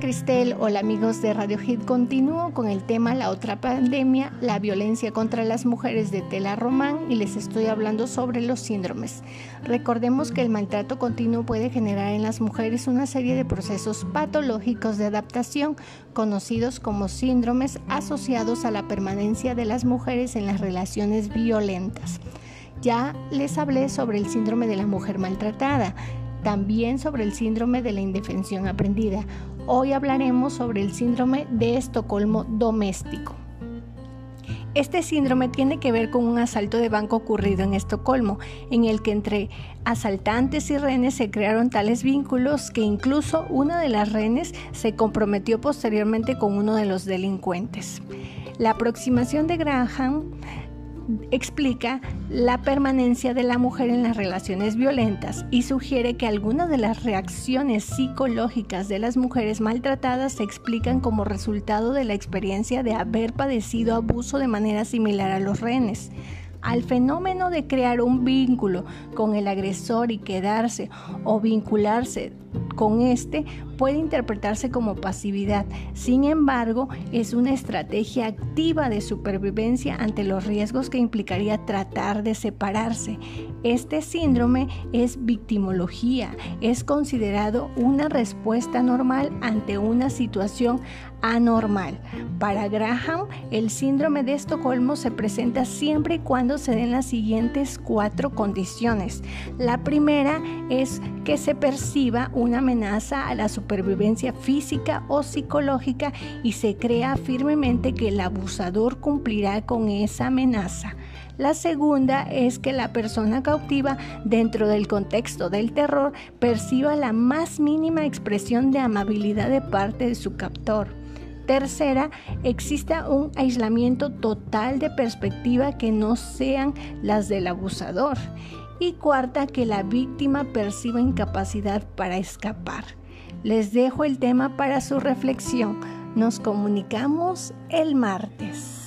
Cristel, hola amigos de Radio Hit. Continúo con el tema La otra pandemia, la violencia contra las mujeres de Tela Román y les estoy hablando sobre los síndromes. Recordemos que el maltrato continuo puede generar en las mujeres una serie de procesos patológicos de adaptación conocidos como síndromes asociados a la permanencia de las mujeres en las relaciones violentas. Ya les hablé sobre el síndrome de la mujer maltratada también sobre el síndrome de la indefensión aprendida. Hoy hablaremos sobre el síndrome de Estocolmo doméstico. Este síndrome tiene que ver con un asalto de banco ocurrido en Estocolmo, en el que entre asaltantes y rehenes se crearon tales vínculos que incluso una de las rehenes se comprometió posteriormente con uno de los delincuentes. La aproximación de Graham explica la permanencia de la mujer en las relaciones violentas y sugiere que algunas de las reacciones psicológicas de las mujeres maltratadas se explican como resultado de la experiencia de haber padecido abuso de manera similar a los rehenes. Al fenómeno de crear un vínculo con el agresor y quedarse o vincularse con este puede interpretarse como pasividad. Sin embargo, es una estrategia activa de supervivencia ante los riesgos que implicaría tratar de separarse. Este síndrome es victimología, es considerado una respuesta normal ante una situación anormal. Para Graham, el síndrome de Estocolmo se presenta siempre y cuando se den las siguientes cuatro condiciones. La primera es que se perciba una amenaza a la supervivencia física o psicológica y se crea firmemente que el abusador cumplirá con esa amenaza. La segunda es que la persona cautiva, dentro del contexto del terror, perciba la más mínima expresión de amabilidad de parte de su captor. Tercera, exista un aislamiento total de perspectiva que no sean las del abusador. Y cuarta, que la víctima perciba incapacidad para escapar. Les dejo el tema para su reflexión. Nos comunicamos el martes.